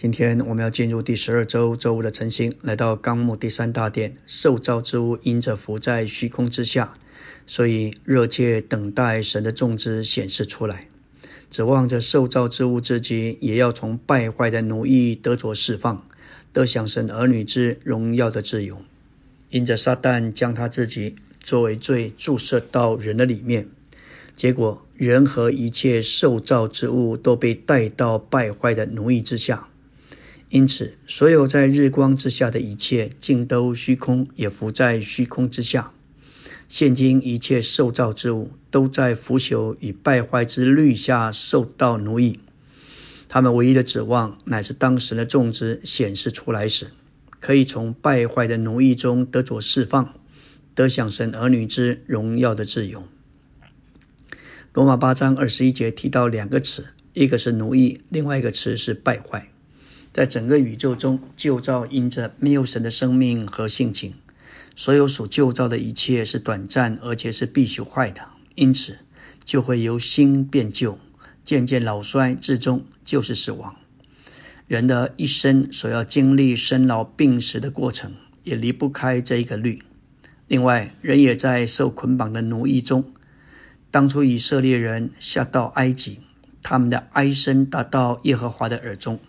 今天我们要进入第十二周周五的晨星，来到纲目第三大殿，受造之物因着浮在虚空之下，所以热切等待神的种子显示出来，指望着受造之物自己也要从败坏的奴役得着释放，得享神儿女之荣耀的自由。因着撒旦将他自己作为罪注射到人的里面，结果人和一切受造之物都被带到败坏的奴役之下。因此，所有在日光之下的一切，尽都虚空，也浮在虚空之下。现今一切受造之物，都在腐朽与败坏之律下受到奴役。他们唯一的指望，乃是当时的种植显示出来时，可以从败坏的奴役中得着释放，得享神儿女之荣耀的自由。罗马八章二十一节提到两个词，一个是奴役，另外一个词是败坏。在整个宇宙中，旧造因着没有神的生命和性情，所有所旧造的一切是短暂，而且是必须坏的，因此就会由新变旧，渐渐老衰，至终就是死亡。人的一生所要经历生老病死的过程，也离不开这一个律。另外，人也在受捆绑的奴役中。当初以色列人下到埃及，他们的哀声达到耶和华的耳中。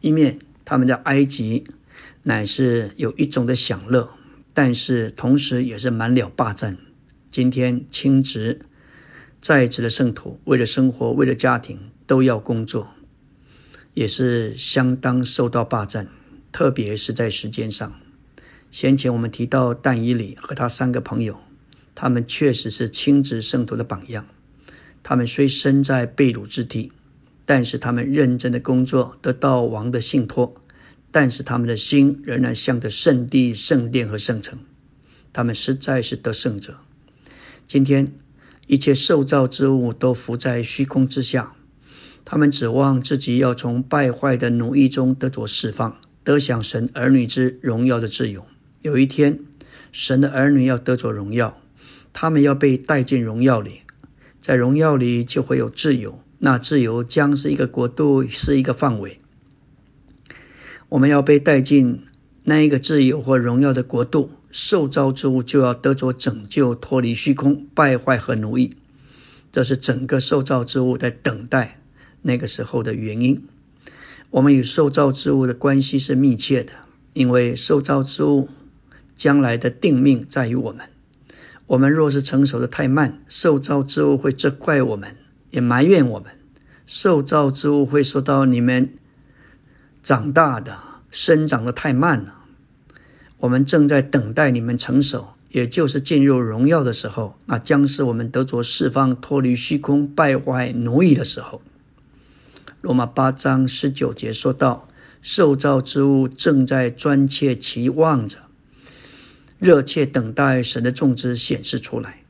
一面，他们在埃及乃是有一种的享乐，但是同时也是满了霸占。今天亲职在职的圣徒，为了生活，为了家庭，都要工作，也是相当受到霸占，特别是在时间上。先前我们提到但以里和他三个朋友，他们确实是亲职圣徒的榜样。他们虽身在被掳之地。但是他们认真的工作得到王的信托，但是他们的心仍然向着圣地、圣殿和圣城。他们实在是得胜者。今天一切受造之物都浮在虚空之下，他们指望自己要从败坏的奴役中得着释放，得享神儿女之荣耀的自由。有一天，神的儿女要得着荣耀，他们要被带进荣耀里，在荣耀里就会有自由。那自由将是一个国度，是一个范围。我们要被带进那一个自由或荣耀的国度，受造之物就要得着拯救，脱离虚空败坏和奴役。这是整个受造之物在等待那个时候的原因。我们与受造之物的关系是密切的，因为受造之物将来的定命在于我们。我们若是成熟的太慢，受造之物会责怪我们。也埋怨我们，受造之物会说到你们长大的生长的太慢了。我们正在等待你们成熟，也就是进入荣耀的时候，那将是我们得着释放、脱离虚空败坏奴役的时候。罗马八章十九节说到，受造之物正在专切期望着，热切等待神的种子显示出来。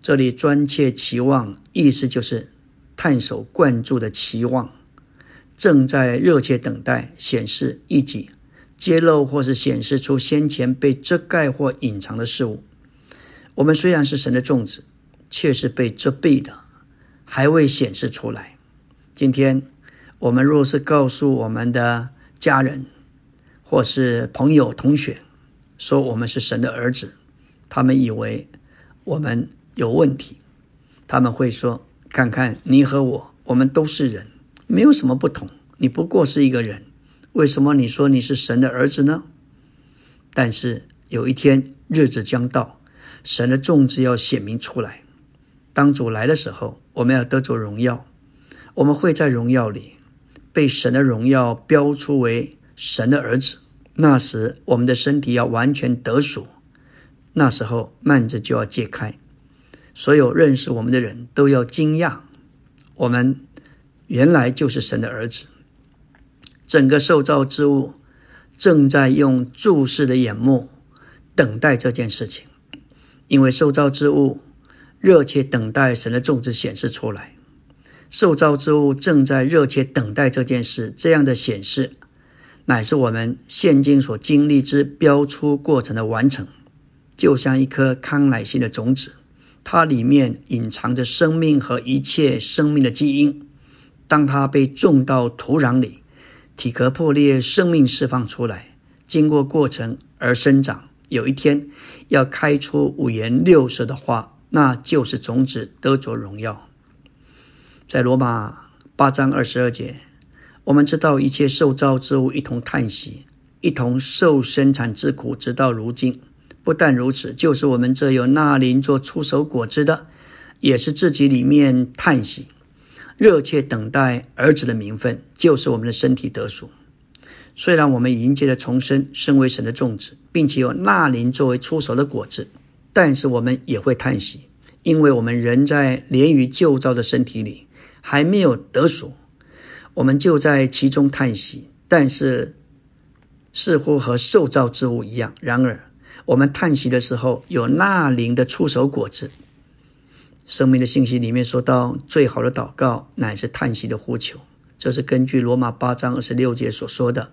这里专切期望，意思就是。探手灌注的期望，正在热切等待显示一己揭露，或是显示出先前被遮盖或隐藏的事物。我们虽然是神的种子，却是被遮蔽的，还未显示出来。今天，我们若是告诉我们的家人，或是朋友、同学，说我们是神的儿子，他们以为我们有问题，他们会说。看看你和我，我们都是人，没有什么不同。你不过是一个人，为什么你说你是神的儿子呢？但是有一天日子将到，神的种子要显明出来。当主来的时候，我们要得着荣耀，我们会在荣耀里被神的荣耀标出为神的儿子。那时我们的身体要完全得赎，那时候幔子就要揭开。所有认识我们的人都要惊讶，我们原来就是神的儿子。整个受造之物正在用注视的眼目等待这件事情，因为受造之物热切等待神的种子显示出来。受造之物正在热切等待这件事，这样的显示乃是我们现今所经历之标出过程的完成，就像一颗康乃馨的种子。它里面隐藏着生命和一切生命的基因。当它被种到土壤里，体壳破裂，生命释放出来，经过过程而生长。有一天要开出五颜六色的花，那就是种子得着荣耀。在罗马八章二十二节，我们知道一切受造之物一同叹息，一同受生产之苦，直到如今。不但如此，就是我们这有纳林做出手果子的，也是自己里面叹息，热切等待儿子的名分，就是我们的身体得赎。虽然我们迎接了重生，身为神的种子，并且有纳林作为出手的果子，但是我们也会叹息，因为我们仍在连于旧造的身体里，还没有得赎，我们就在其中叹息。但是似乎和受造之物一样。然而。我们叹息的时候，有纳灵的出手果子。生命的信息里面说到，最好的祷告乃是叹息的呼求。这是根据罗马八章二十六节所说的。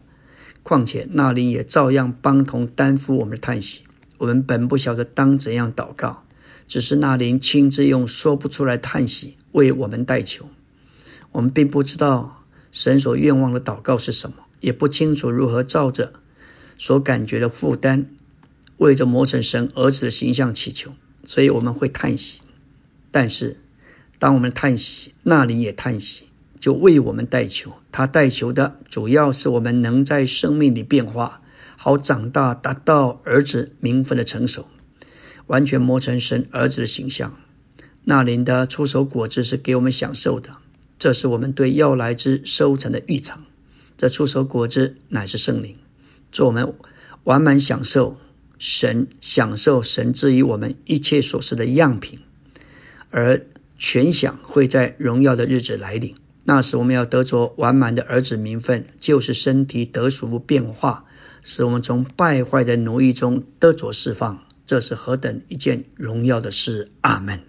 况且纳灵也照样帮同担负我们的叹息。我们本不晓得当怎样祷告，只是纳灵亲自用说不出来叹息为我们代求。我们并不知道神所愿望的祷告是什么，也不清楚如何照着所感觉的负担。为着磨成神儿子的形象祈求，所以我们会叹息。但是，当我们叹息，那里也叹息，就为我们代求。他代求的主要是我们能在生命里变化，好长大，达到儿子名分的成熟，完全磨成神儿子的形象。那灵的出手果子是给我们享受的，这是我们对要来之收成的预尝。这出手果子乃是圣灵，做我们完满享受。神享受神赐予我们一切所示的样品，而全享会在荣耀的日子来临。那时我们要得着完满的儿子名分，就是身体得属变化，使我们从败坏的奴役中得着释放。这是何等一件荣耀的事！阿门。